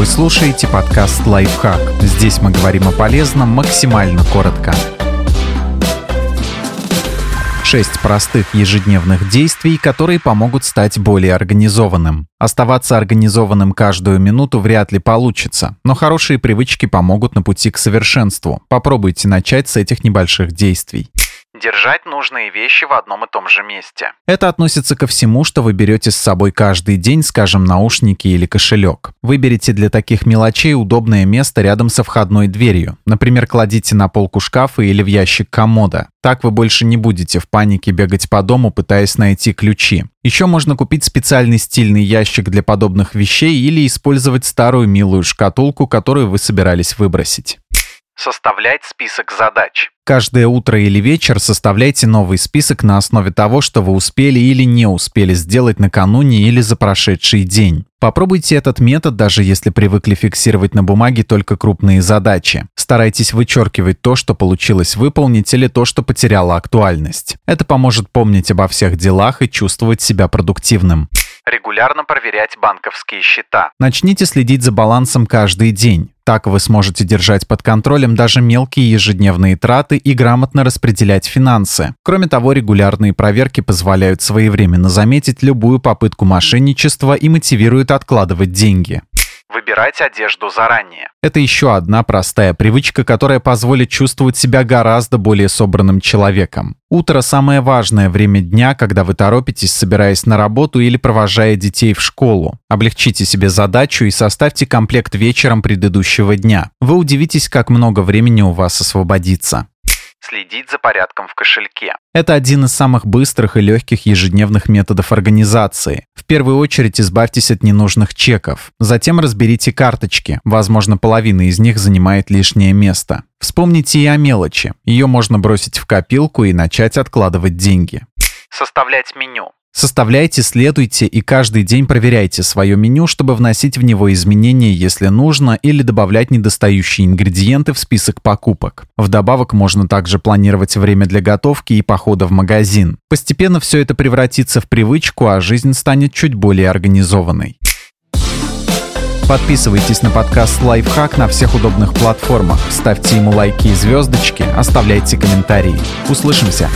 Вы слушаете подкаст «Лайфхак». Здесь мы говорим о полезном максимально коротко. Шесть простых ежедневных действий, которые помогут стать более организованным. Оставаться организованным каждую минуту вряд ли получится, но хорошие привычки помогут на пути к совершенству. Попробуйте начать с этих небольших действий. Держать нужные вещи в одном и том же месте. Это относится ко всему, что вы берете с собой каждый день, скажем, наушники или кошелек. Выберите для таких мелочей удобное место рядом со входной дверью. Например, кладите на полку шкафа или в ящик комода. Так вы больше не будете в панике бегать по дому, пытаясь найти ключи. Еще можно купить специальный стильный ящик для подобных вещей или использовать старую милую шкатулку, которую вы собирались выбросить. Составлять список задач. Каждое утро или вечер составляйте новый список на основе того, что вы успели или не успели сделать накануне или за прошедший день. Попробуйте этот метод, даже если привыкли фиксировать на бумаге только крупные задачи. Старайтесь вычеркивать то, что получилось выполнить или то, что потеряло актуальность. Это поможет помнить обо всех делах и чувствовать себя продуктивным. Регулярно проверять банковские счета. Начните следить за балансом каждый день. Так вы сможете держать под контролем даже мелкие ежедневные траты и грамотно распределять финансы. Кроме того, регулярные проверки позволяют своевременно заметить любую попытку мошенничества и мотивируют откладывать деньги. Выбирать одежду заранее. Это еще одна простая привычка, которая позволит чувствовать себя гораздо более собранным человеком. Утро – самое важное время дня, когда вы торопитесь, собираясь на работу или провожая детей в школу. Облегчите себе задачу и составьте комплект вечером предыдущего дня. Вы удивитесь, как много времени у вас освободится следить за порядком в кошельке. Это один из самых быстрых и легких ежедневных методов организации. В первую очередь избавьтесь от ненужных чеков. Затем разберите карточки. Возможно, половина из них занимает лишнее место. Вспомните и о мелочи. Ее можно бросить в копилку и начать откладывать деньги. Составлять меню. Составляйте, следуйте и каждый день проверяйте свое меню, чтобы вносить в него изменения, если нужно, или добавлять недостающие ингредиенты в список покупок. Вдобавок можно также планировать время для готовки и похода в магазин. Постепенно все это превратится в привычку, а жизнь станет чуть более организованной. Подписывайтесь на подкаст «Лайфхак» на всех удобных платформах, ставьте ему лайки и звездочки, оставляйте комментарии. Услышимся!